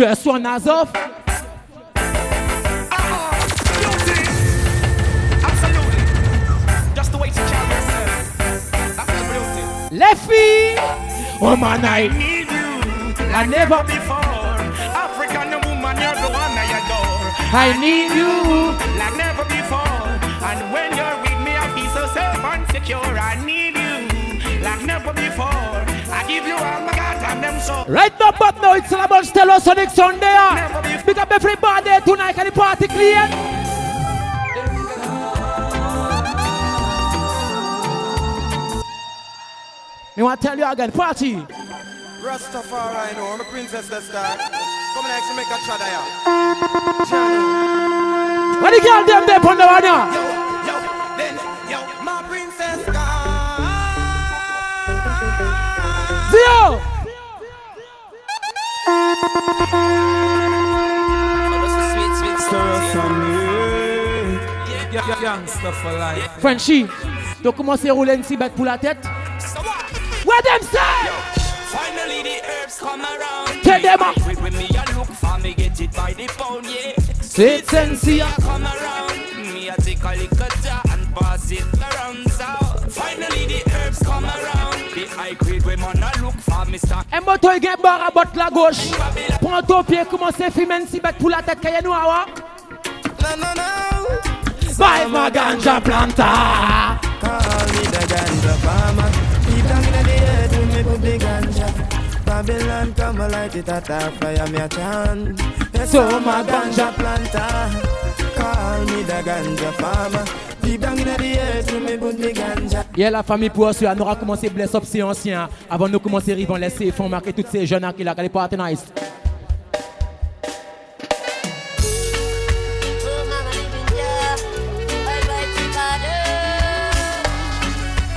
Just one as off. Lefty, woman man, I need you like never before. African woman, you're the one I adore. I need you like never before. And when you're with me, I feel so safe and secure. I need you like never before. I give you all my God and them so. Right now, but now it's all about Stello Sonic Sunday. Pick ah. up everybody tonight at the party clear. I want to tell you again, party. Rastafari, I know, I'm a princess that's that. Come and actually make a chat here. What you girl them there from the one? Yo, yo, then, yo, my princess. sio? Frenchy, donc comment c'est rouler une bête pour la tête? What them say? Finally the herbs come around. Tell them up. me look for me get it by the yeah. and see come around. Me take a little jar and pass it around. So finally the herbs come around. The high grade Mboto il gagne barre à botte la gauche. Prends ton pied, commence à fumer si bête pour la tête qu'il y a nous awa. Non non non. ma ganja planta. Call me the ganja farmer. Keep down in the earth with me put the ganja. Babylon come light it at a fire me a chant. ma ganja planta. Call me the ganja farmer. Et la famille pour ceux nous a commencé Bless Up, c'est ancien. Avant de commencer, ils vont laisser, font marquer toutes ces jeunes qui là, pas nice.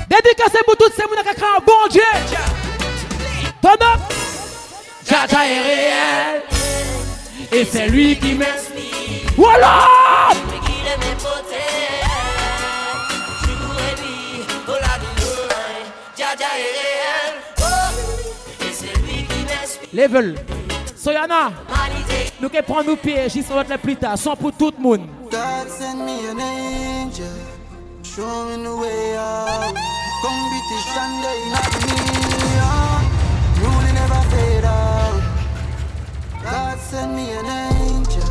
Dédicacé pour toutes ces gens qui ont un bon Dieu. Ton up. Jaja est réel. Et c'est lui qui m'inspire. Voilà! Oh, Level. Soyana, nous qui prenons nos pieds, j'y serai là plus tard, sans pour tout le monde. God send me an angel, show me the way out. the Sunday night. me. Ruling never fade out. God send me an angel.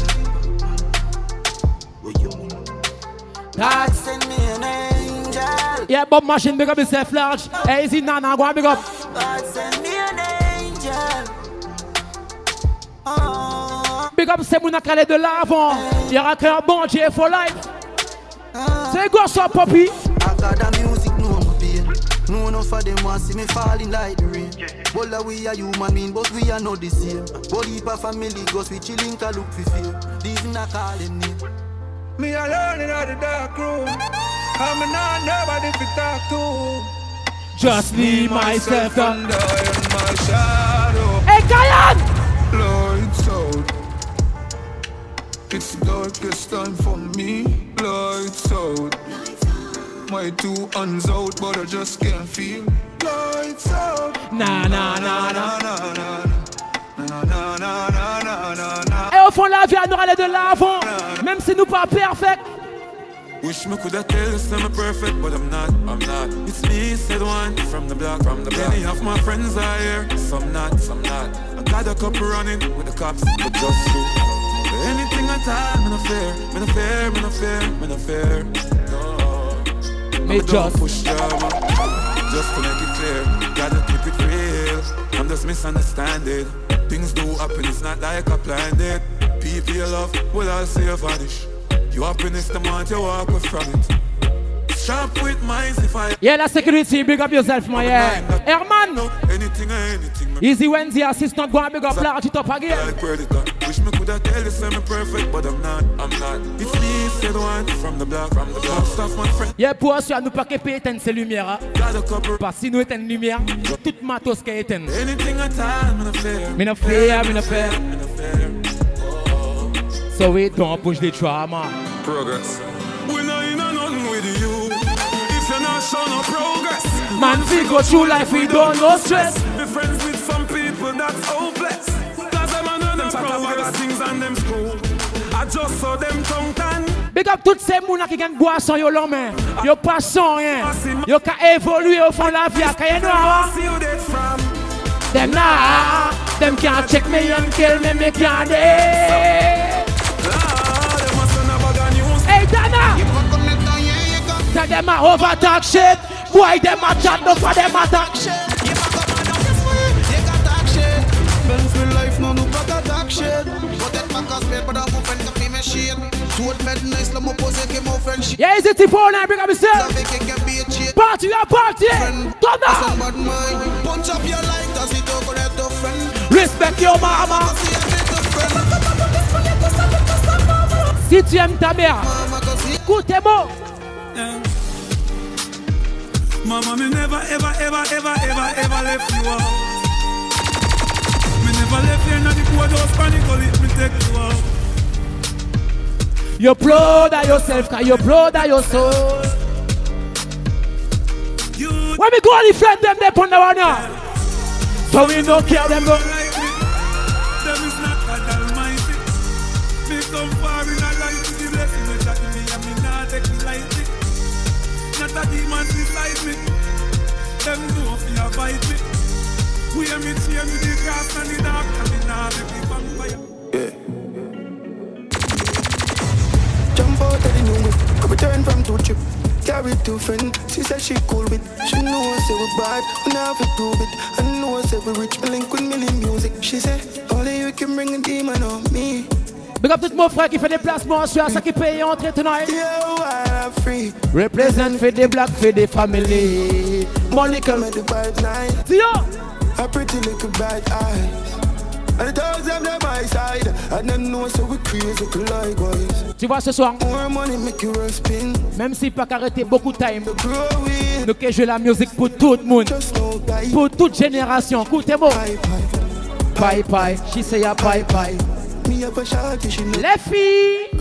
God send Yeah, Bob Machine, big up yourself large. Hey, is it Nana? Go and big up. God send me an angel. Oh. Big up, c'est mon accalé de l'avant. Il y aura qu'un bon Dieu for life. C'est quoi ça, Poppy? I got that music, no No one of them want see me falling like the rain. Bola, we are human beings, but we are not the same. But if a family goes, we chilling, can look for fear. These not calling them Me alone in the dark room. I'm not nobody talk to. Just me, myself, and uh. my shadow. Hey, Kayan! Lights out. It's darkest time for me. Lights out. My two hands out, but I just can't feel. Lights out. Nah, nah, au fond, la vie, elle nous de l'avant. Même si nous pas perfect. Wish me coulda tell you I'm perfect, but I'm not. I'm not. It's me, said one from the block. From the block. Many of my friends are here, some not, some not. I got a couple running with the cops, but just you. Anything I time, man, I fair. man, I fair. man, I fair. man, I fair. No, me just push drama, just to make it clear. Gotta keep it real. I'm just misunderstanding. Things do happen, it's not like I planned it. People love will all see vanish. You happiness the month you walk away from it. Sharp with minds if I Yeah, la security, big up yourself, my yeah. Herman! anything or anything. Easy Wednesday assistant, go and big up, large it up again. Like Wish me coulda tell you I'm perfect, but I'm not, I'm not. It's me, said one, from the block, from the block. Stuff my friend. Yeah, pour assurer à nous pas qu'éper éteindre ces lumières. Hein. Parce si nous éteindre lumière, toute matos qu'est éteindre. Anything at all, me no fear. Me no fear, me no fear. So we don't push the trauma. Progress. We're not in a with you. If you're not showing no progress. Man, we go through life, we don't know stress. Be friends with some people that's hopeless. Cause them and them talk about things and them screw. I just saw them tongue tan. Big up toutes ces mounas qui gagnent boisson yo l'homme. Yo pas sans rien. Yo ka évoluer au fond de la vie. Ka yé noir. Them nah. Them can't check me and kill me, me can't. Tell them I over talk shit. Why them a chat no for them a talk shit. Yeah, it's a tip on I bring up yourself. Party, yeah, party. Come now. up Respect your mama. Si tu aimes ta mère, écoute tes mots. Mama, me never, ever, ever, ever, ever, ever left you out. Me never left you in the poor boardhouse, panic, me take you out. You proud of yourself, cause you proud of your soul. You when we go on the friend them, they put the one now. So we don't care them, go. demons inside me. Them know if fight me. We are me the grass and the dark and the vampire. Yeah. Jump out of the new whip, return from two trip. Carry two friends. she said she cool with. She I say we bad, we now we prove it. I know I say we rich, me link with million music. She said, only you can bring a demon on me. Big up tout mon frère qui fait des placements, je suis à ça qui paye entre tonight. Yeah, Represent black, for family. Tu vois ce soir. Même si pas arrêter beaucoup de time. Nous que je la musique pour tout le monde. Pour toute génération. Écoutez-moi. Bye bye. She say bye bye. Les filles.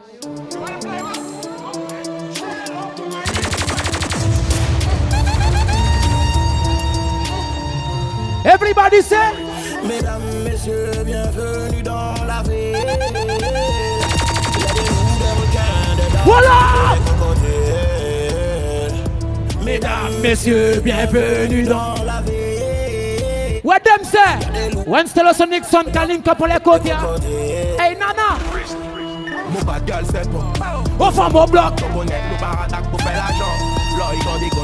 Everybody say Mesdames, messieurs, bienvenue dans la vie Voilà Mesdames, messieurs, bienvenue dans la vie What them say? When Stellos son calling Kapolekotia. Hey Nana! Mon bad girl, c'est toi. Au fond, mon bloc. Ton bonnet, nous baradac pour faire l'argent.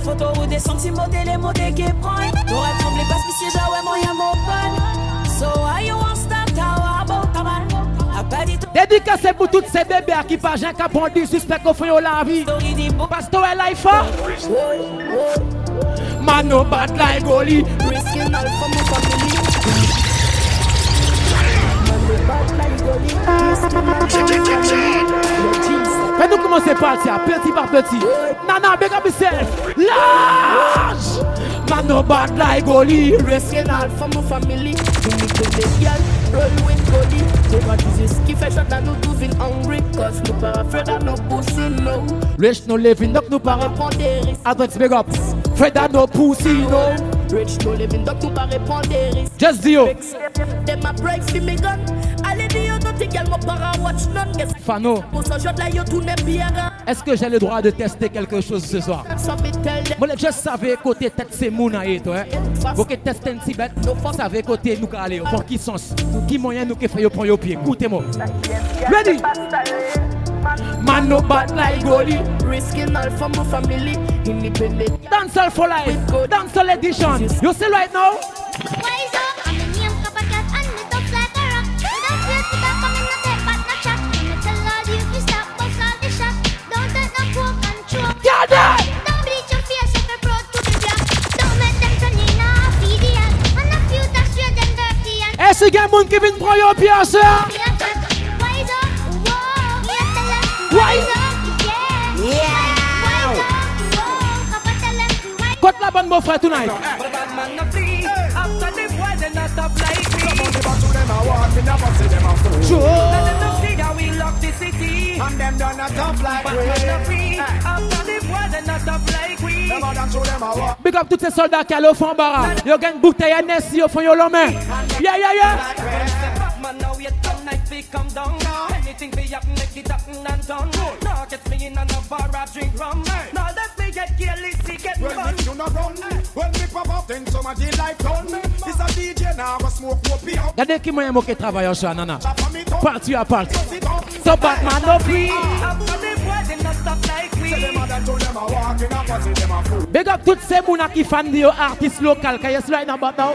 photo ou des sentiments, des les mots des guébrants. T'aurais tremblé parce que si j'avais moyen mon bon. So I you want stand out about a man. Dédicacé pour toutes ces bébés qui pas Jean Capondi, suspect qu'on fait la vie. Parce que toi, life, hein? Man, no bad like Goli. Risking all for my family. Man, no bad like Goli. Fais nous commencer par ça, petit par petit. Nana, big up yourself. Large! Man, no bad like Oli. all from my family. We need to be girl. Roll with Oli. They want this, Keep a shot and no tout vin hungry. Cause no para, afraid and no pussy, no. Rich no living, no nous pas répondre. Adresse big up. Fred and no pussy, no. Rich no living, no para pas répondre. Just Dio. Them a break, see me gun. Fano, est-ce que j'ai le droit de tester quelque chose ce soir Moi, je savais côté tête c'est mon toi. que hein. tester un petit bête, vous savoir côté nous aller. Pour qui sens Qui moyen nous faire fait pour Écoutez-moi. Ready Man for my family Dancehall for life edition You see right now? se gen moun ki vin pran yon piyase Kote la ban mou fre tonight Joe And them done a tough like Big up tous ces soldats qui allent au oh, fond barra. Yo gang bouteille à Nessie au fond yo l'homme. Yeah, yeah, yeah. Man, now we come night, we come down Anything be up, make it up and done. Now get me in another bar, I drink rum. Now me get careless, he get well, fun. Well, me run. Hey. Well, me pop up, then somebody like done. This a DJ now, I smoke whoopee up. Regardez qui m'a aimé qui travaille en chouan, nana. Parti à parti. So Batman, no free. Big up toutes ces mounas qui fans de artistes locaux. Can you slide about now?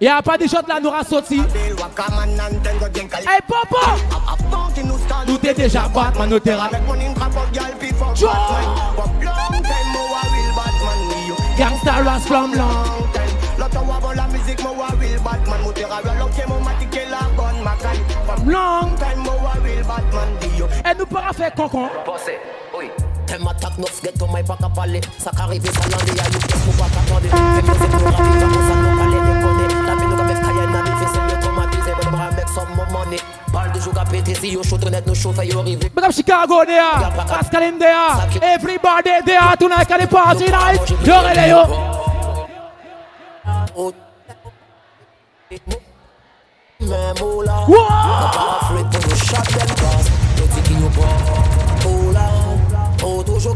Y'a pas des choses là, nous rassorti. Hey, papa! Ah, ah, ah, nous t'es déjà Batman, nous t'es Gangsta from long Et nous pas faire Them attack nuff, get to my pack up alley. Sakari vi salandi, I look this move attack on it. Them music no ravi, but no sand no pale, they call it. La binu ka bef kaya na di fese, yo toma di ze, but I make some money. Parle du jour à péter, si yo shoot honnête, no chauffeur yo rivé. Big up Chicago there, Pascal in there, everybody there tonight, can the party night. Yo rele yo. Memola, Whoa! I'm afraid to shut them down. Don't think you bought.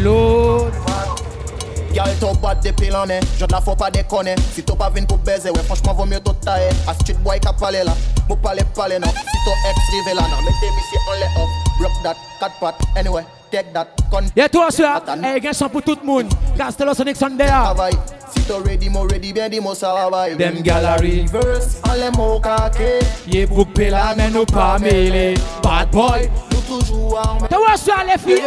l'autre. Gal to bat de pelan e, jod la fo pa dekone Si to pa vin pou beze we, franchman vò myo to tae A street boy ka pale la, mou pale pale nan Si to ex rive la nan, mette misi on le off Rock that, cat pat, anyway, take that Kon, yeah, toi sou la, e gen son pou tout moun Castelo Sonic Sunday a ah. Si to ready mo ready, ben di mo savay Dem gal a reverse, an le mo kake Ye bouk pe la men nou pa mele Bad boy, nou toujou arme Te wè sou la le fi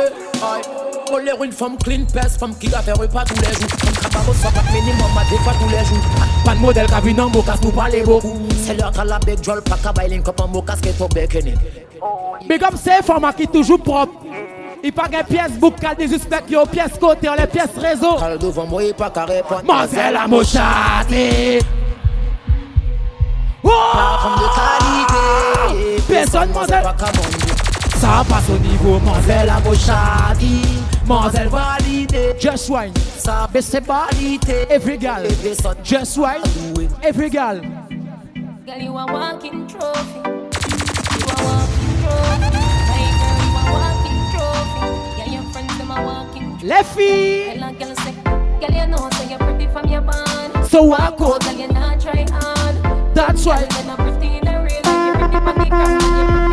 colère, une femme clean peste, femme qui a fait repas tous les jours. Femme capable, soit pas minimum, à ma fois tous les jours. Pas de modèle, qui a vu dans mon casque, nous parler beaucoup. C'est l'heure qu'à la bec, jol, pas qu'à bailler, comme mon casque est au bec. Big up, c'est femme qui toujours propre. Il pas qu'une pièce bouc, qu'à des suspects, qui ont pièce côté, les pièces réseau. Car devant moi, il pas qu'à répondre. Mazel à mon chaté. Oh! Femme de qualité. Personne, mazel. Ça passe au niveau, mazel à mon chaté. Mazel validé. Just wine. Ça baisse validé. Every girl. Just wine. Every girl. Girl, you walking trophy. You walking trophy. Hey girl, you walking trophy. Yeah, your friends them walking trophy. Leffy. girl, say, girl, you know, say you're pretty from your band. So walk on. Girl, you not try hard. That's right. Girl, you're not pretty in the real. You're pretty from the You're pretty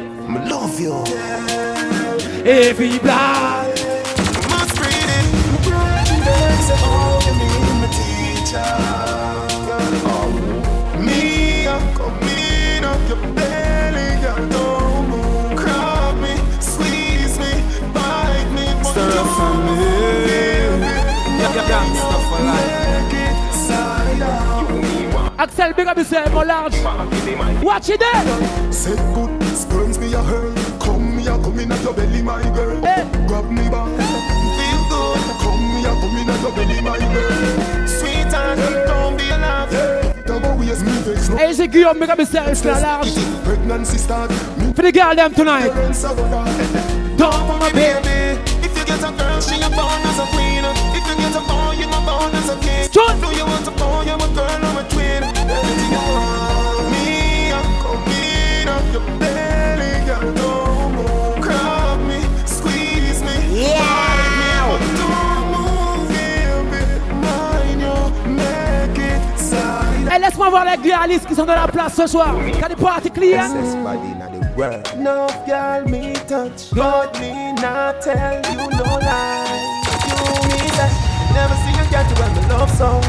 I love you. Every blood. all you my teacher. Oh, me, up me, squeeze me, bite me. for me. for life. Axel, big up yourself, more large. Watch it there. Burns me a hurl. Come me a come in at your belly, my girl. Hey. Grab me back. Feel good. Come me a come in at your belly, my girl. Sweetheart, hey. don't be alive. Hey. Hey, c'est Guillaume, make up yourself, la large. For the girl them tonight. Don't my baby. If you get a girl, she a born as a queen. If you get a boy, you a born as a king. Do you want a boy, you a girl? Laisse-moi voir les réalistes qui sont dans la place ce soir. Got the party clear. No girl me touch. God me not tell you no lie. You need that. Never see you get to my love song.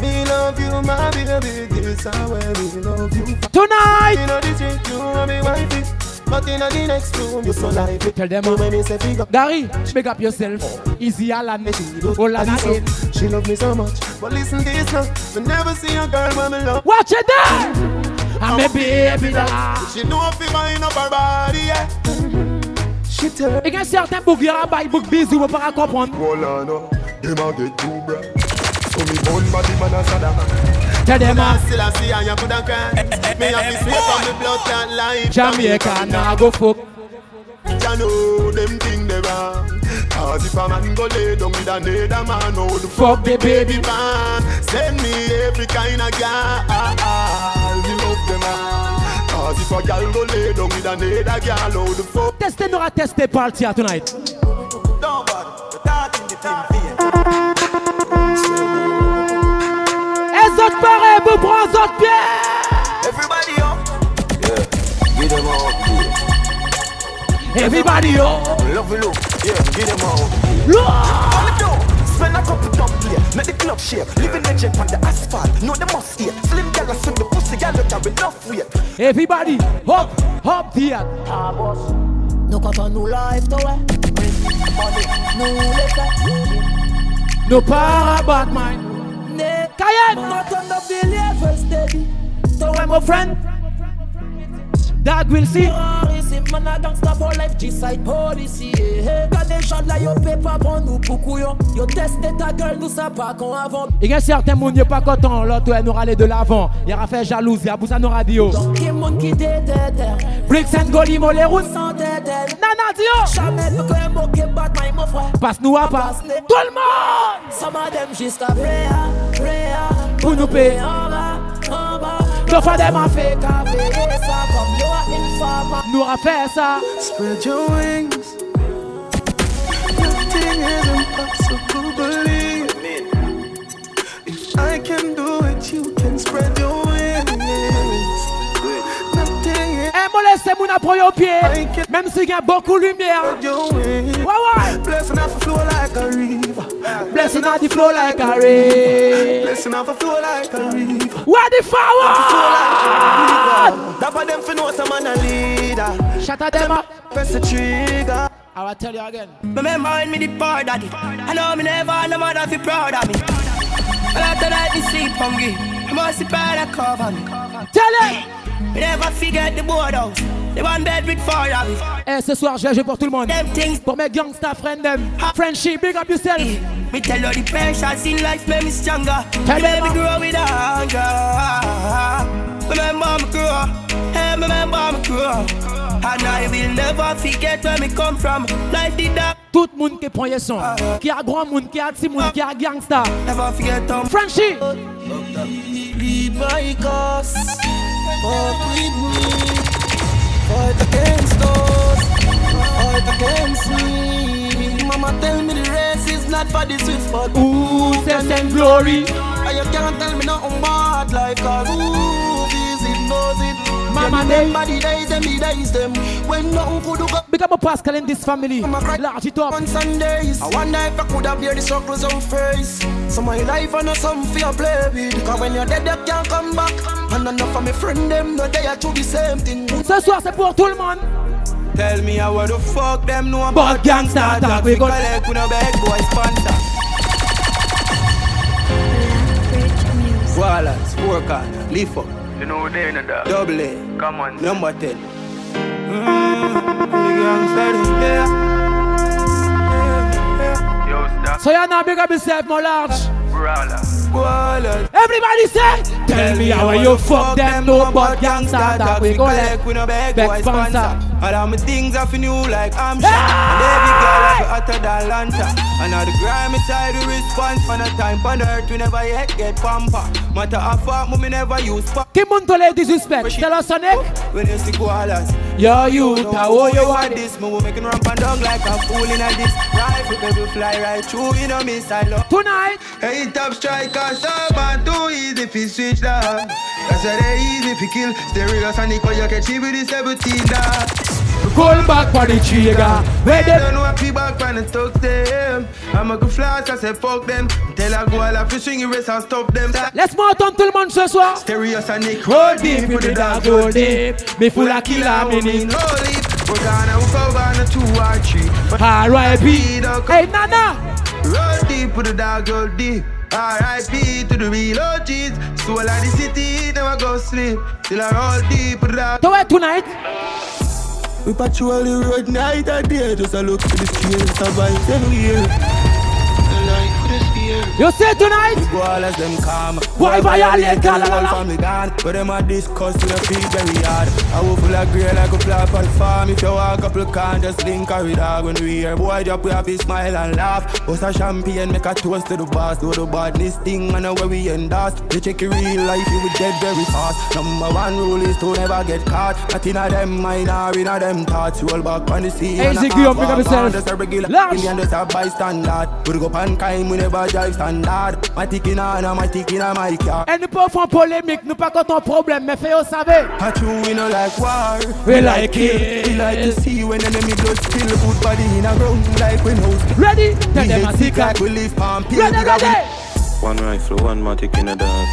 Me love you, my baby. This I will love you. Tonight. You know this drink, you know me wifey. But in the next room, you so lively. Tell them, Gary, big up yourself. Easy Alan. Olana. She love me so much. But listen this now. We never see a girl when me love. Watch it there. I'm a baby là. She know if you wind up her body, yeah. She tell. Il y oh. a certains boucs, il y a un bail bouc busy, on pas comprendre. Voilà, non. Them get too broad. So me bone body man a Saddam. Tell them I still a see and you coulda cry. Me have this way from me blood and life. Jamaica now go fuck. testez know them thing they a tonight. Et autres pareil, vous autres Everybody up. Love you look, yeah, give them all. Look. Come do. Spend a couple top play, make the club shake. Living jet on the asphalt, know the must here. Slim girl, I the pussy, girl, look, I'm enough weight. Everybody, hop, hop here. Ah, boss. No cut on no life, to though. No liquor, No power, bad mind. Cayenne. Not on the billion, steady. So I'm a friend. Dad will see. Sip man a gangsta for life, G-side policy Quand les gens là, yo paye pas bon nous pour couillon Y'ont testé ta gueule, nous ça pas qu'on avant Et y'a certains moun y'a pas content, l'autre elle nous râlait de l'avant Y'a Raphaël jalouse, y'a Boussa nos radio Donc y'a moun qui dédède Bricks and Golimo, les routes sans dédède Nana Dio Jamais nous croyons moquer Batman, mon frère Passe-nous à pas tout le monde Some of them just a prayer, Pour nous payer Enough of them are fake Nous a fait ça Spread your wings Nothing is impossible, believe If I can do it, you can spread your wings Mwen mwen lese moun apro yo pye Mem si gen boku lumye Blessing off the flow like a river Blessing off the flow like a river Blessing off the flow like a river Where the That for them fi know some man a leader Shatter them up Press the trigger I will tell you again. Remember mind me the poor daddy. I know me never had no mother fi proud of me. But after that, me sleep hungry. I must see proud cover me. Tell it. never forget the boardhouse. The one bed with four Eh, ce soir, j'ai joué pour tout le monde. Pour mes gangsters, friend them. Friendship, big up yourself. Eh, me tell all the pressures in life make me stronger. Tell me me grow with anger Remember me grow. Hey, eh, remember me grow. And I will never forget where me come from. Like did that. Tout le monde qui prend les sons, qui a grand monde, qui a petit monde, qui a gangsta Never forget them. Friendship. my cause. fuck with me. Fight against us, fight against me. Mama tell me the race is not for the swift, but who says and glory? And you can't tell me nothing bad like cause who is it knows it. Mama yeah, remember the days, them the days, them when nothing could do Become Big up a Pascal in this family. i large it up on Sundays. I wonder if I could have bear the struggles on face. So my life and some fear play with. Cause when you're dead, you can't come back. And enough of my friend them know they are to the same thing. Ce soir c'est pour tout le monde. Tell me how the fuck them know about gangsta attack. We got collect with a bad boy sponsor. Wallace, work on, leaf up. You know they in the Double A. Come on. Number 10. Mm-hmm. so you're not big up yourself, more large. Everybody say, tell, tell me how you fuck them, no but gangsta that we go like we no beg boy sponsor. All of my things off in new like I'm shot. And every girl off hotter than lanta. And all the grimy side the response for the time on earth we never yet get pamper. Matter of fact, me never use. Kim Monto ladies respect. Tell us on it. When you see koalas. Yo, you, how oh, you want this? move, making ramp and down like a fool in a this. Rifle baby, fly right through, you know me, I love. Tonight. Hey, top striker, man too easy if you switch that. I said, they easy if you kill. Stereos and Nicole, you catch it with the 17 that call back on the trigger. Where them? Don't know what people find and talk them. I'm a good flash, I say fuck them. Tell I go all up fishing, race and stop them. Laisse-moi entendre tout le monde ce soir. Stereos and Nick. Roll deep with the dog, go deep. Me full of killer, me need. We're gonna go on a two or three. R.I.P. Hey, Nana. Roll deep with the dog, go deep. R.I.P. to the real OGs. Soul of the city, never go sleep. Till I roll deep with the dog. Do it tonight. We patrol the road night and day, just a look to the scale, survive every year. You say tonight? The ballers them calm. Why buy violate? La la la. the gone, but them a discuss to the feet very hard. I will full of grey like a flap the farm. If you walk a couple can just link a with dog when we hear boy drop, we have to smile and laugh. Bust a champagne, make a toast to the boss. Do the badness thing, and know where we end us. You check your real life, you will dead very fast. Number one rule is to never get caught. Nothing of them mind or in of them thoughts. Roll back on the sea. Execute up, pick up yourself. Just a regular, just a bystander. We go up on time, we never drive standard. Ma tikina na ma tikina my car. Et nous pas faire polémique, nous pas tant ton problème, mais fais-le savoir. At we no like war, we like it. We like to see when enemy blood spill, put body in a ground like we know. Ready? Tell them a secret. We live on peace. Ready, ready. One rifle, one matic in a dog.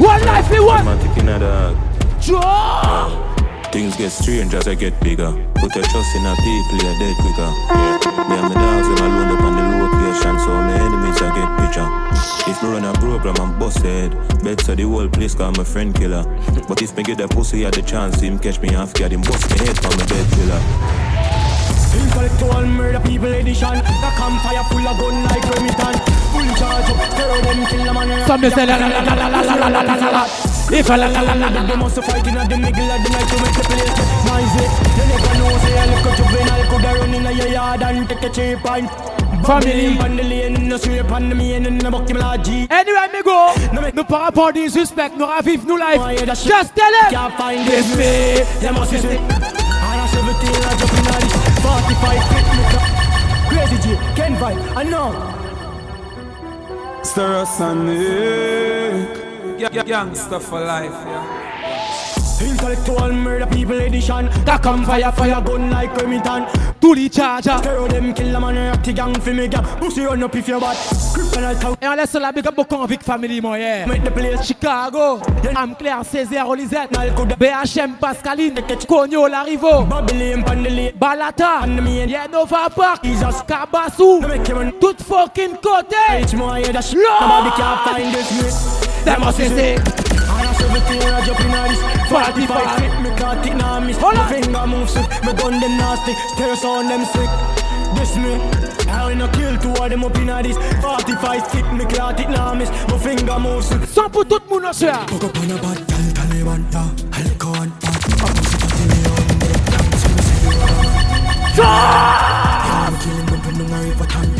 One life rifle, one matic in a dog. Things get strange as I get bigger. Put your trust in a people, you're dead quicker. Yeah. Me and my dogs, when I load up on position, so my enemies I get picture. If me run a program, I'm busted. Bet so the whole place call my friend killer. But if me get a pussy at the chance, him catch me half get him bust me head from my bed pillar. Intellectual murder people edition The campfire full of gun like Remington Full charge up, throw them, kill them and Some just say la la la la la la la la la la la if I la la la la la They must fight in the middle of the night to make the place noisy You never know, say a little juvenile Could have run in a yard and take a cheap pint family. Anyway, me go. no par rapport des suspects, nous ravivons nous Just tell him. me. I am 17, I Crazy G, Ken Vybz, I know. Star Sonic, gangster for life, yeah. Intellectual murder people edition. That come fire, fire gun like Remington. Tully charger. Terror them kill them and hurt the gang for me gang. Pussy run up if you bad. Et on laisse la big up au convict family moi yeah. Make the place Chicago. Yeah. I'm Claire Césaire Olisette. BHM Pascaline. Cogno Larivo. Balata. Yeah Nova Park. Kabasu. Tout fucking côté. Lord. Them must say. I'm not so good to jump in on this. 45 Take me can't take nah miss Hold on. finger move sick Me gun them nasty Stare on them sick This me I no kill two of them up in this 45 stick me can't take miss My finger moves sick Sans pour tout le monde là Pogo a bad gal Taliban da Halkoan da Abusi patini on the uh. Dance me see you Stop Killing them from the river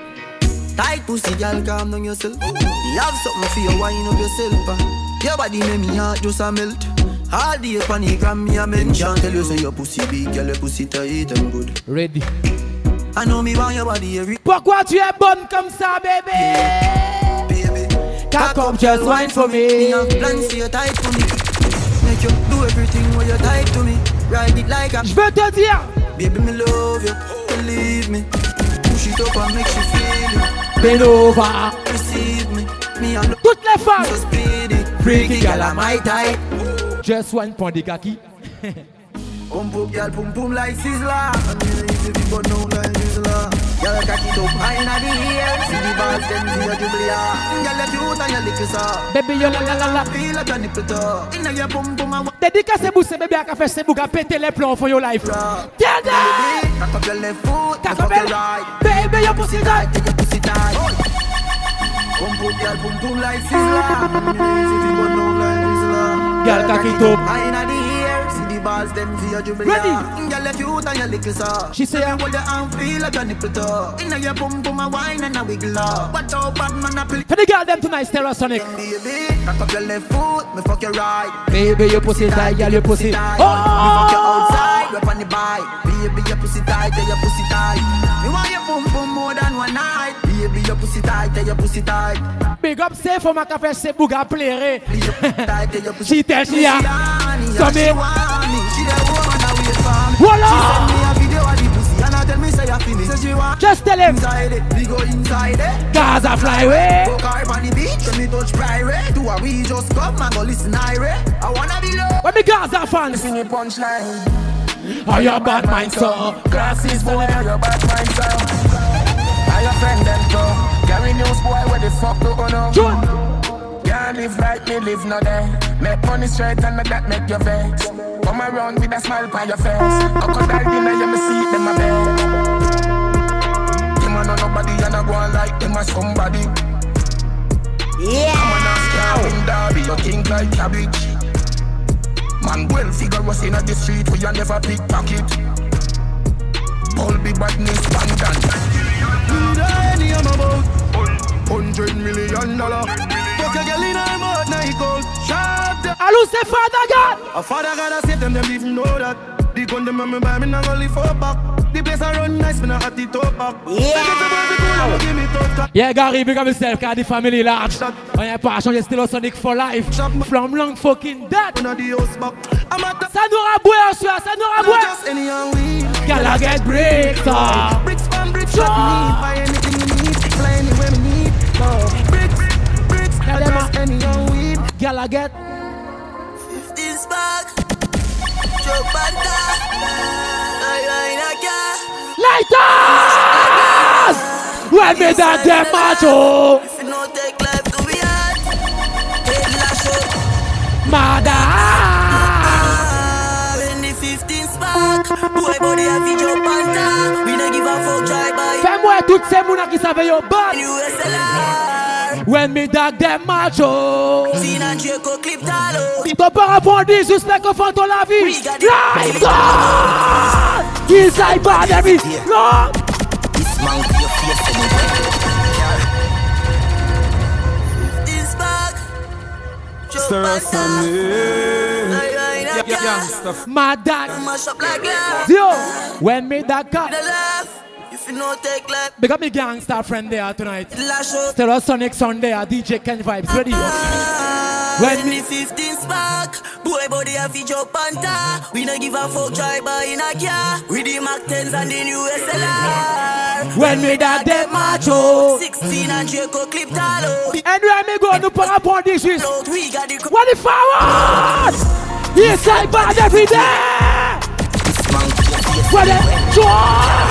Tight pussy, girl, calm down yourself. Me have something for you, wind up yourself. Uh. Your body make me heart just a melt. All the panic and me a mention. Tell you say your pussy big, girl, your pussy tight and good. Ready. I know me want your body every. Pourquoi tu es bonne comme ça, baby? Yeah. Baby. Cock up, just wine for me. me. have Plans for your tight for me. Make you do everything when you're tight to me. Ride it like I'm. veux te dire. Baby, me love you. Believe me. Push it up and make you feel it. Bend over. Receive me. Me alone. Toutes les femmes. So speedy. Freaky gal am Just one for the khaki. Boom boom gal boom boom like sizzler. I'm here you're Girl, cocky top high inna the air. See the balls, them see your dribble, yeah. Girl, you cute and you little so. Baby, you la la la la. Feel like your nipple toe. Inna your bum bum and. Dédicacez vous, c'est bébé à café, c'est vous qui pété les plombs for your life. Tiens, cock up your left foot, cock up your right. Baby, your pussy tight, take your pussy tight. Boom boom, girl, boom boom like sizzler. Girl, cocky top. High inna the balls, them for your jubilee. Ready? Mm, girl, if you and your little saw. She say, I hold your arm, feel like your nipple toe. Inna your pum pum a wine and a wiggle What up, bad man For the girl, them tonight, Stereo Sonic. Baby, up your left foot, me fuck your right. Baby, your pussy tight, girl, your pussy. Oh! Me fuck your outside, we're on the Baby, your pussy tight, yeah, your pussy tight. Me want your pum pum more than one night. Baby, your pussy tight, yeah, your pussy tight. Big up, say for my cafe, say bouga plaire. Eh. She tell she a. Some Voila! Just tell him. Gaza fly away. the me Gaza fans. Sing a Are your bad mind so? Glasses boy. Are your bad mind so? Are your friend them too? Gary News boy. Where the fuck do you know? I live right, me live no day. Make money straight and that make your vex. Come around with a smile by your face. I could die dinner, you me see them a bed. Them a know nobody and I go on like them a somebody. Yeah. I'm an Oscar derby, you think like cabbage. Man, well figure was in the street, we you never pickpocket. All the badness bandant. Do you any I'm about? Hundred million dollar. Like a now he I the father God. A father God, I save them, them even know that. The gun them on me buy me, now only four back. The place I run nice, when I had the top back. Yeah. Yeah, Gary, big up yourself, car the family large. On y'a pas à changer, still Sonic for life. From long fucking dead. Ça nous raboué en soi, ça nous raboué. Gotta get uh. bricks up. Bricks from bricks, shot me by anything. penny on weed. Girl, I get 15 spark. Joe Panta. Lighters! When me that them macho. If you know take life to be hard, take lash up. Mother. When ah, the 15 spark, boy body have drop Joe Panta. We don't give a fuck, drive by. Fais-moi toutes ces mounas qui savent yo bad. When me dog them macho Auparavant this is like a fantôme la vie Life God He's like bad every Lord This man with your face and My dog Yo When me dog come if you no take life. Big up my gangster friend there tonight. Tell us Sonic Sunday at DJ Ken Vybz. Ready? Ah, when me 15 spark, boy body a fi jump panta. We no give a fuck driver in a car. We the Mac 10s and the new SLR. When me that dem macho. 16 and Draco clip talo. And when me go to on this is. What the forward? He say bad every day. What the joy?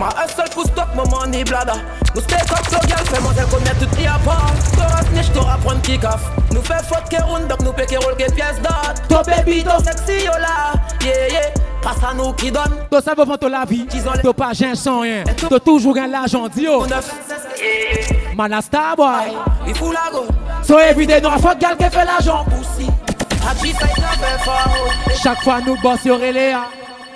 Ma seul coup stock, mon money blada Nous stay top so girl, fais moi comme y'a tout y a je T'auras snitch, t'auras prendre kick Nous fait faute que round, donc nous péquer roll que pièce d'or Ton baby, ton sexy, yo là, yeah yeah à nous qui donne Ton vendre prend la vie, t'as pas j'ai sans rien hein. T'as toujours un l'argent, dio oh. Man a star boy, il la So everyday, nous a fuck gal qui fait l'argent oh. Chaque fois nous boss, y'aurait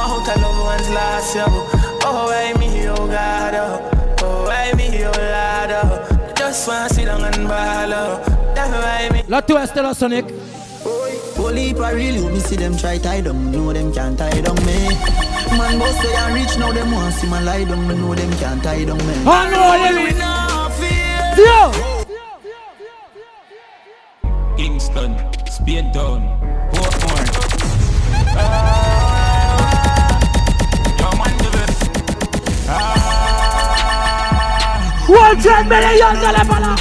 my hotel loved ones last year. Oh, why me, oh God, oh, oh why me, oh Lord, oh. Just wanna sit down and ball, oh. That's why me. La tua stella Sonic. Holy really me see them try tie them, know them can't tie down me. Man boss busted and rich, now them want see my lie down, know them can't tie down me. Oh no, yeah, no, Kingston, Spain down, Portmore. Uh, ah. 100 million dollar bala.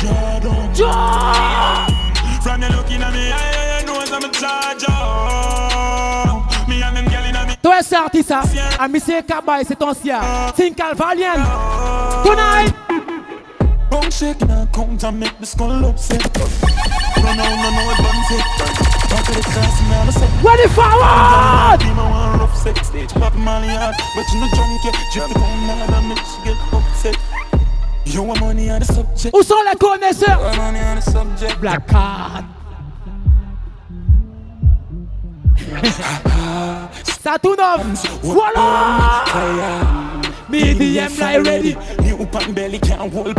From you looking at me, I know I'm a charger. Me and them girl in me. Toi c'est artiste, ah, à Monsieur Cowboy, c'est ton sien. Ah. Think valiant Tonight. Bone shake now, come to make me skull upset. No, no, no, no, it buns it. Back of the class, man, I said. Ready forward! Be my one rough sex stage, pop my yard. But you junkie, drip the phone, now I make she get upset. Où sont les connaisseurs? Black card. Ça Voilà. BDM ready. New belly can't hold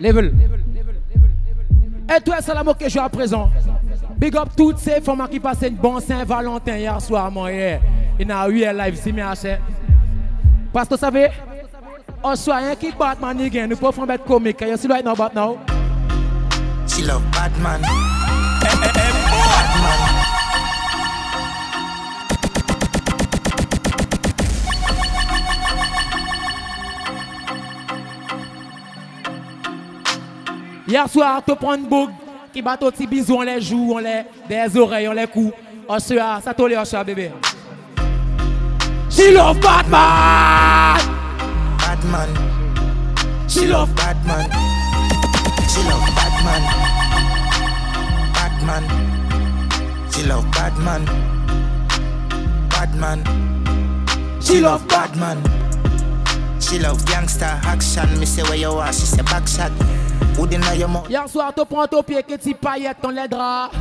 Level. Et toi, Salamo, que je à présent. Big up toutes ces femmes qui passaient une bonne Saint-Valentin hier soir, mon hier. Il y a eu un live, si Parce que vous savez, on soit un qui Batman, nous pouvons faire un comique. Vous savez, right now, but now. She love Batman. Batman. Hier soir, te prendre beau qui bat au petits bisous, on les joue, on les des oreilles, on les cou. On se a, ça on se bébé. She love Batman. Batman. She love Batman. She Batman. Batman. She love Batman. Batman. She love Batman. Batman. She love Batman. She love gangster action. Me say where you are, she say back shot. Hier soir, tu prends ton pied, que tu paillettes, dans les draps.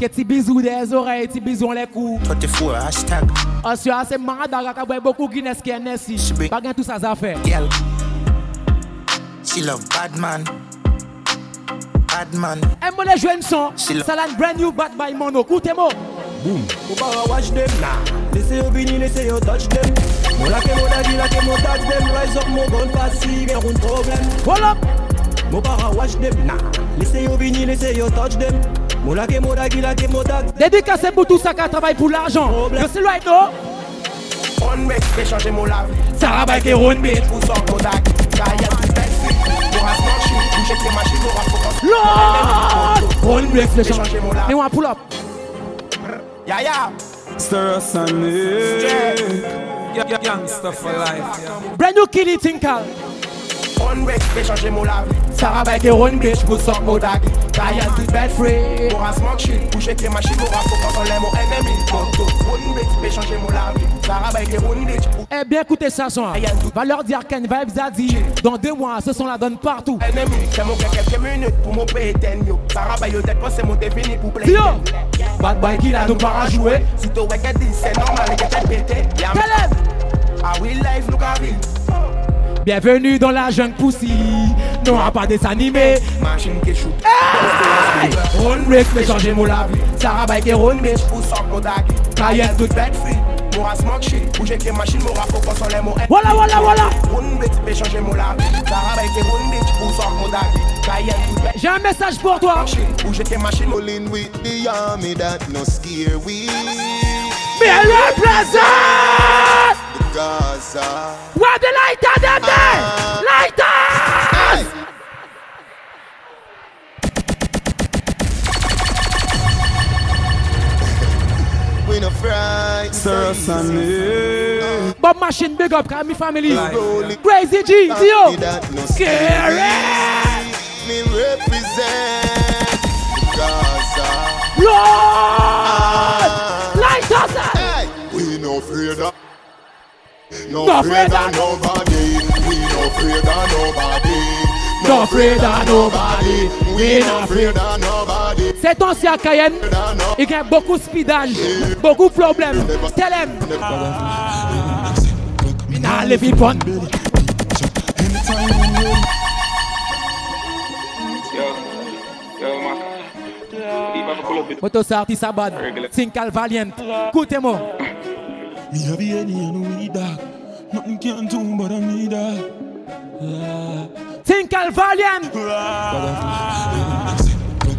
Que tu bisous des oreilles, tu bisous les coups. hashtag. Ensuite, ah, c'est Maradaga tu as beaucoup Guinness qui est né ici. Pas tout ça à faire. Girl. She love bad man. Bad man. Et moi, les jeunes son. Salade brand new bad by mono. coutez moi Boom. Ou pas watch them. Laissez-vous venir, laissez-vous touch them. Mon la ke mo dagi la ke mon dad dem Rise up mo gon pasi gen roun problem Hold up Mon para watch dem nah Lese yo vini lese yo touch dem Mo la ke mo dagi la ke mon dad Dédicacé pour tout ça qui travaille pour l'argent Je sais right now On mek pe chanje mo la Ça rabaye ke roun bit Pou son kodak Kaya tout sexy Yo ras nan chou Touche ke machi yo ras kokos Lord On mek pe chanje mon la Et on pull up Yaya Stir us on Gangsta for life. Brand new Killy Tinkal. On wreck, mon Sarah by et Rune bitch, vous sors mon dag Kaya dit bad free Pour un smoke shit, bouger avec machine, machines Pour rapport quand l'aime ennemi Moto, Rune bitch, vais changer mon lavis Sarah by et Rune bitch Eh bien écoutez ça son Va leur dire Ken Vibes a dit Dans deux mois, ce son la donne partout Ennemi, c'est mon gars quelques minutes pour mon pays yo Sarah Bike, tête c'est mon défini pour play Yo Bad boy qui l'a nous pas à jouer Si t'as ouais c'est normal, les têtes pété Caleb Ah oui, life, nous Bienvenue dans la jungle poussie non, à pas dessin Machine qui shoot. Ron Rex, mais changer mon la vie. Sarah Bike et Ron, mais je vous sors mon dag. Cayenne toute bête fille. Moura smoke shit. j'ai que machine, moura pour qu'on s'en les mots. Voilà, voilà, voilà. Ron Rex, mais changer mon la vie. Sarah Bike et Ron, mais je vous sors J'ai un message pour toi. Bouger que machine. Rolling with the army that no scare we. Mais represent. Gaza. Where the light are them there? Ah. Light We no fright. Sarah Sunday. But mashing big up, call me family. Crazy G, Tio. Scary. Me represent Gaza. Lord. Light us up. We no afraid of. No, no afraid of nobody. We no afraid of nobody. No afraid of nobody. We no afraid of nobody. C'est ton si à Cayenne. Il y a beaucoup de speedage, beaucoup de problèmes. Tell him. Nah, live it one. Moto sa artist moi Me have the idea no weed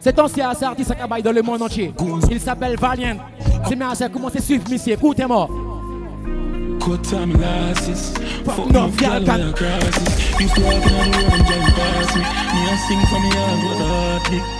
Cet ancien c'est artiste qui dans le monde entier. Il s'appelle Valiant. C'est bien ça, commencez à suivre monsieur, écoutez-moi. Good time losses, fuck no girl can crosses. You go out and run, get past me. Me I sing for me, I go to heartbeat.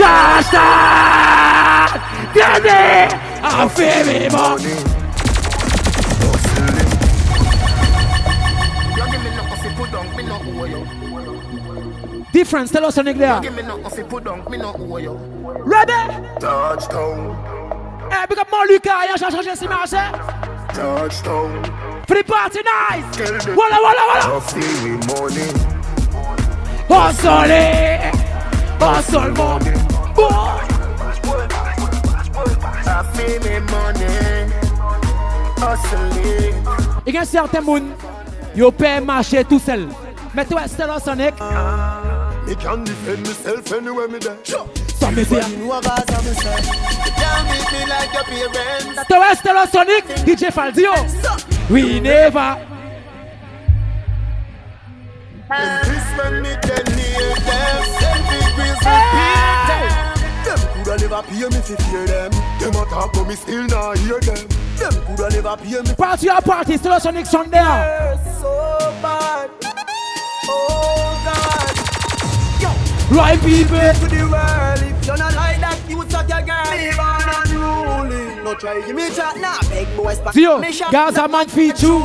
Justin! Give me a fairy money. Difference, tell us something there. Ready? Touchdown. Hey, pick up more Lucas, y'a changé, changé, c'est marché. Touchdown. Free party nice. Voilà, voilà, money. Hustle, eh. hustle, money. Et Il y a certains gens qui marché tout seul. Mais toi, c'est là, Sonic. Tu can Sonic, DJ Faldio. We never. coulda never pay me fi fear them. Them a talk but me still not hear them. Them coulda never pay me. Party your party, still us on next Sunday. So bad. Oh God. Yo. Right people. To the world, if you're not like that, you suck your girl. Leave on unruly. No try give me chat now. Big boys back. See you. Guys, a man feed you.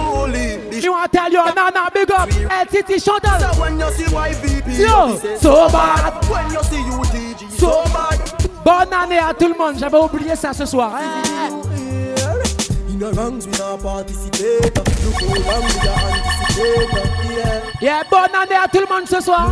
Me want to tell you, nah nah, big up. LTT shut up. So when you see YVP, yo, so bad. When you see Bonne année à tout le monde. J'avais oublié ça ce soir. Hein. bonne année à tout le monde ce soir.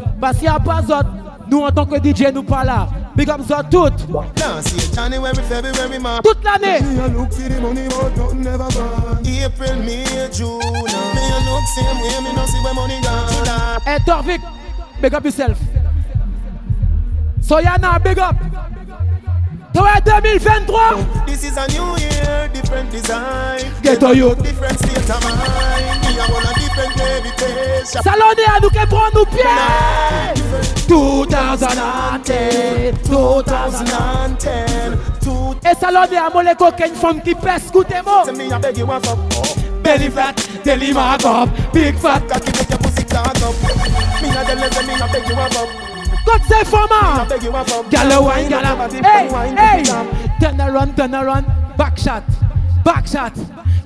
Parce bah, qu'il n'y a pas Zot, nous en tant que DJ, nous pas là. Big up Zot tout. Toute l'année. Hey eh, Torvik, big up yourself. Soyana, big up. 2023 This is a new year, different design Get on you Different state of mind We a different gravity Salonné à nous qui prend nos pieds 2010 2010 Et salonné à Moleko qui est une femme qui pèse écoutez moi Belly flat, daily mark up Big fat, cocky make your pussy clog up Me a tell you, me a beg you up God say for man Gala wine, gala Hey, hey Turn around, turn around Back shot, back shot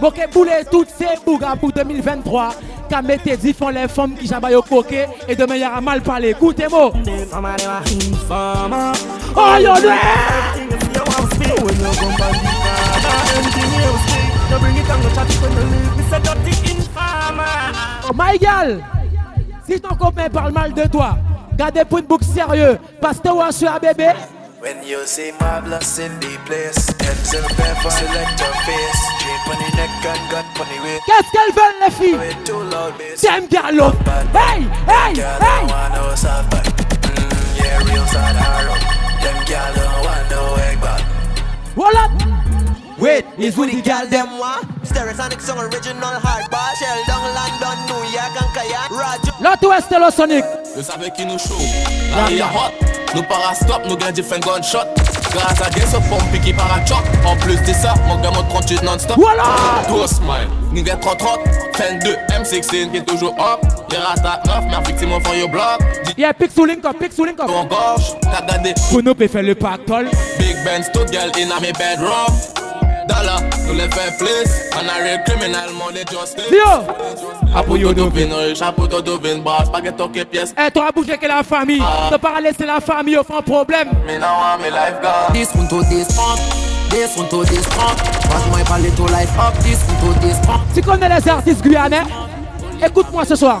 Bokeh bouler toutes ces bougas pour 2023. Qu'a mettez dit font les femmes qui jabaillent au coquet et demain y aura mal parlé. Écoutez-moi. Oh yo oh, si ton copain parle mal de toi, gardez pour une boucle sérieux, parce que je suis un bébé. When you see my blessing, the place, pencil pepper, select your face. Drape on the neck and gut on the waist. Yes, girl, van la fille. With too loud bass. Damn, girl, love. Hey, hey, girl, hey. Girl, don't want no soft back. Mmm, yeah, real sad arrow. Them girl don't want no egg back. Roll up. Wait, is who the girl them want? Stereosonic song original hardball Shell down London, New York and Kayak Roger Lot West Sonic Yo sabe que no show, la hot Nous parastop, nous gars font gunshot Grâce à des soft pour piquer par En plus de ça, mon gamin de 38 non-stop Voilà 12 miles, nous gars 330 32, 2, M16 qui est toujours hop Les rata 9, mais effectivement mon your block Yeah, pique sous link up, pique sous link up En gorge, t'as gardé Pour peut faire le pactole Big Ben Studial in a me bedroom Dollar, nous les fait plus On a real criminal, money justice Yo au Dovin, bah, pièce. Eh, toi, bougé que la famille. Ah. Ne pas laisser la famille au fond problème. Mais non, Tu connais les artistes guyanais? Écoute-moi ce soir.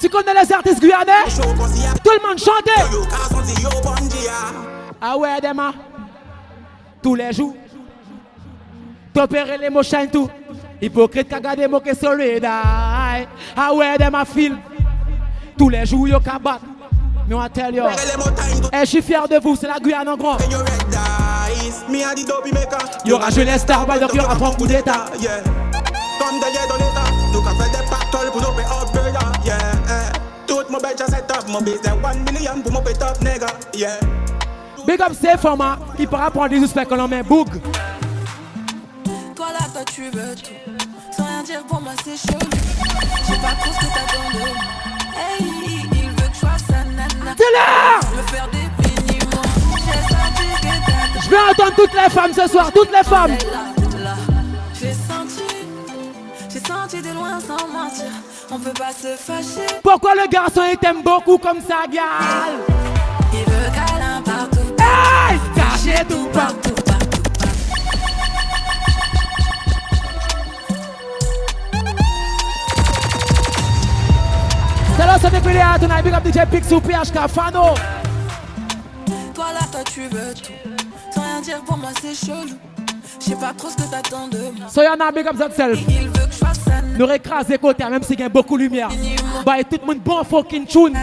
Tu connais les artistes guyanais Tout le monde chante Ah ouais, Dema Tous les jours T'opérer les mots shine tout Hypocrite qui a mots qui solide Ah ouais, Dema film Tous les jours, yo kabat Mais on tell you Et eh, je suis fier de vous, c'est la Guyane en grand Y'aura jeunesse, Starbucks, donc y'aura trois coups d'état Comme d'ailleurs dans l'état Nous avons fait des pactoles pour nous I just set up my business. One million, pour my pit up, nigga. Yeah. Big up ces formats qui par rapport à des suspects que l'on met boug Toi là, toi tu veux tout. Sans rien dire pour moi, c'est chaud. J'ai pas tout ce que t'attends de Hey, il veut que je fasse un nana. T'es là Le faire des péniments. J'ai senti que t'as. Je vais entendre toutes les femmes ce soir, toutes les femmes. J'ai senti, j'ai senti de loin sans mentir. On peut pas se fâcher. Pourquoi le garçon il t'aime beaucoup comme ça, gars Il veut câlin partout. Hey Caché tout partout. partout, partout. Salut, c'est Nicolas, tonight big comme DJ Pixou, PHK, Fano. Toi là, toi tu veux tout. Sans rien dire pour moi, c'est chelou. Je sais pas trop ce que t'attends de moi. Soyons un up comme ça, nous écraser côté, même s'il y a beaucoup de lumière. Bah, et tout le monde bon fucking tune.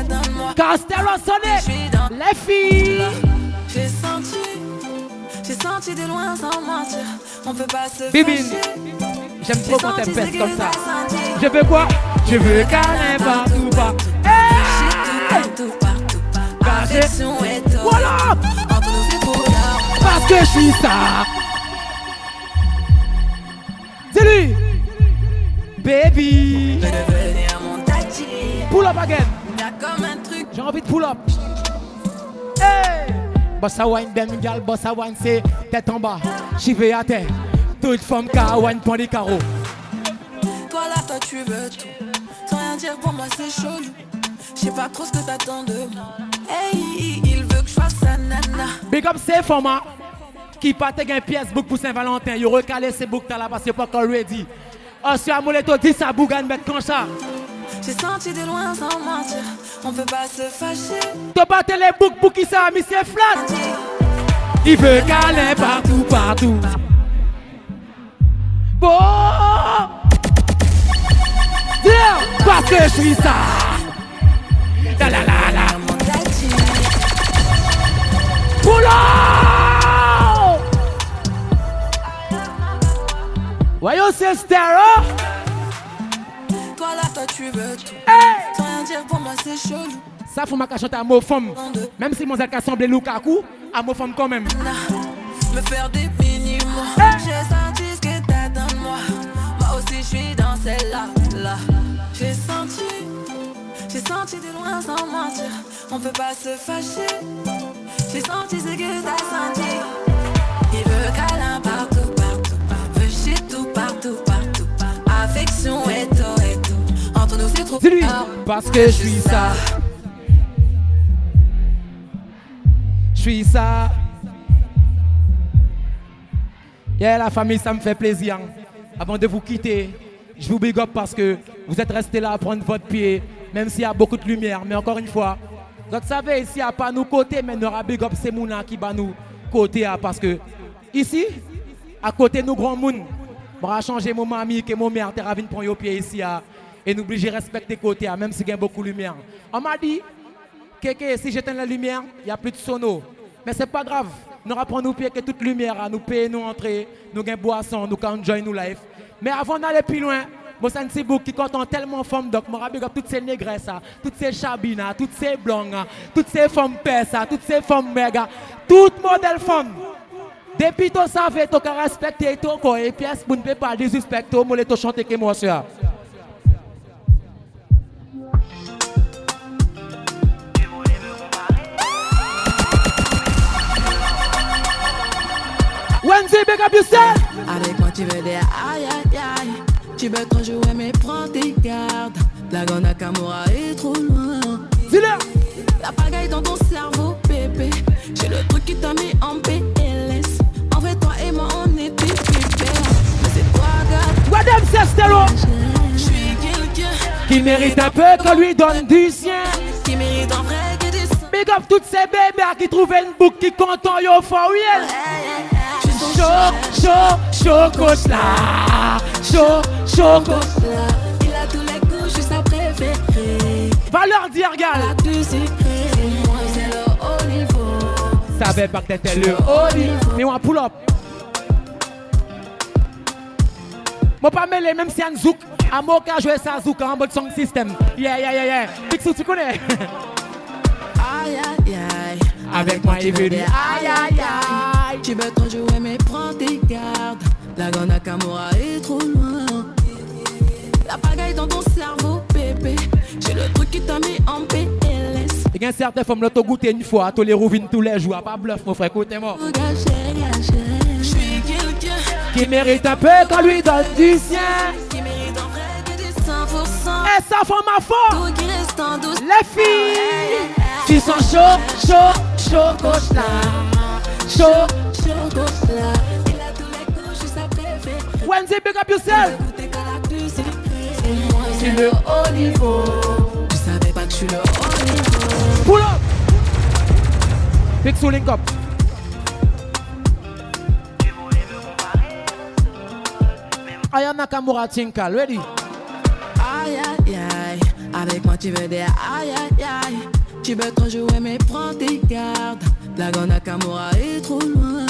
Castel a sonné. Les filles. J'ai senti, j'ai senti de loin sans mentir. On peut pas se Bibine. J'aime trop quand elle pèse comme ça. Je veux quoi Je veux câlin partout, Partout, partout, eh! bah, Voilà Parce que je suis ça. C'est lui Baby. Je devenir mon Pull up again. J'ai envie de pull up. Hey. Bossa wine, ben gal, bossa wine, c'est tête en bas. J'y vais à terre. Toute femme wine point des carreaux. Toi là, toi tu veux tout. Sans rien dire pour moi, c'est chaud J'sais pas trop ce que t'attends de moi. Hey, il veut que je fasse sa nana. Big up, c'est format qui partait un pièce book pour Saint-Valentin. Il recalait ses book là parce que pas encore ready. Oh, si dit ça, Bougan, mettre comme ça. J'ai senti de loin sans mentir, on peut pas se fâcher. T'as pas les pour qui ça a mis ses Il veut caler partout, partout. Bon, yeah, parce que je suis ça. La la la la. Boulot Voyons, c'est stéro. Toi là, toi tu veux tout. Sans rien dire pour moi, c'est chelou. Ça, faut ma chanter à ma femme. Même si mon Zaka semblé Lukaku, à ma femme quand même. Me faire des mini J'ai senti ce que t'as dans moi. Moi aussi, je suis dans celle-là. -là, J'ai senti. J'ai senti de loin sans mentir. On peut pas se fâcher. J'ai senti ce que t'as senti. lui Parce que je suis ça Je suis ça Yeah la famille ça me fait plaisir Avant de vous quitter Je vous big up parce que vous êtes restés là à prendre votre pied Même s'il y a beaucoup de lumière Mais encore une fois vous savez ici à pas nous côté Mais nous big up c'est mouna qui bat nous côté hein, Parce que ici à côté nous grands monde, on va changer mon mamie et mon mère, de prendre vos pied ici. À hein et nous obliger à respecter côtés, hein, même il y a beaucoup de lumière. On m'a dit, que si j'éteins la lumière, il n'y a plus de sono. Mais ce n'est pas grave. Nous reprenons nous pieds que toute lumière, hein, nous payons nous entrer, nous gagnons boisson, nous enjoy nous life. Mais avant d'aller plus loin, mon senti qui en tellement femmes donc mon rabbi toutes ces négresses hein, toutes ces chabines, toutes ces blancs toutes ces femmes pèses, toutes ces femmes méga toutes modèles femmes depuis tu savais tu respecté respecter ton corps et pièce vous ne pas disrespecter moi les chanter que moi Allez big up Avec moi, tu veux des aïe aïe aïe. Tu veux trop jouer, mais prends tes gardes. La grande est trop loin. dis La pagaille dans ton cerveau, bébé. J'ai le truc qui t'a mis en PLS. En vrai, toi et moi, on était des Mais c'est toi, gars. Madame Sestero. qui mérite un peu qu'on lui donne du sien. Qui mérite un vrai que Big up toutes ces bébés qui trouvent une boucle qui en yo for real. Choc, choc, chaud chocolat. Chaud, chocolat. Il a tous les goûts, juste sa préférée. Va leur dire, gars. La plus sucrée. Moi, c'est le haut niveau. pas que t'étais le haut niveau. Mais on pull up. Moi, pas mêlé, même si un zouk. cas, jouer ça zouk en mode song system. Yeah, yeah, yeah, yeah. Fixou, tu connais? Aïe, aïe, aïe. Avec moi, il est venu, aïe, aïe, aïe. Tu veux trop jouer mais prends tes gardes La grande Kamora est trop loin La pagaille dans ton cerveau bébé J'ai le truc qui t'a mis en PLS Et qu'un certain femme l'auto une fois Tous les rouvines tous les jours Pas bluff mon frère côté oh, Je suis quelqu'un Qui mérite un peu quand lui donne du sien Qui mérite en vrai que 100% Et eh, ça reste ma douce Les filles Qui sont chaud, chaud, chauds là Chaud, chocolat. Wednesday, up yourself. C'est le haut niveau. Tu savais pas que je suis le haut niveau. Pull up. Big Soul Link up. Aya Nakamura Tinka, ready? Aïe aïe aïe, avec moi tu veux des aïe aïe aïe. Tu veux trop jouer mais prends tes gardes. La gonakamora est trop loin.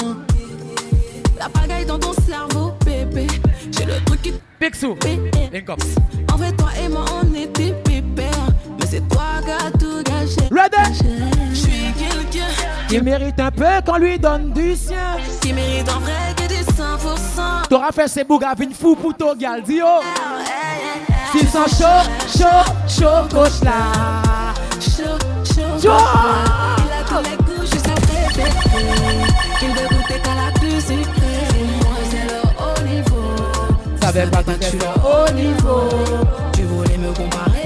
La pagaille dans ton cerveau, bébé. J'ai le truc qui. sous En vrai, toi et moi, on était pépères. Mais c'est toi qui as tout gâché. Je suis quelqu'un qui mérite un peu qu'on lui donne du sien. Qui mérite en vrai que des 100%. T'auras fait ses bougas, une fou pour ton gars, dis oh. Tu sent chaud, chaud, chaud gauche là. Chaud, chaud, chaud. Tu veux goûter qu'à la plus écrite Moi c'est le haut niveau S'avait pas quand tu es au niveau Tu voulais me comparer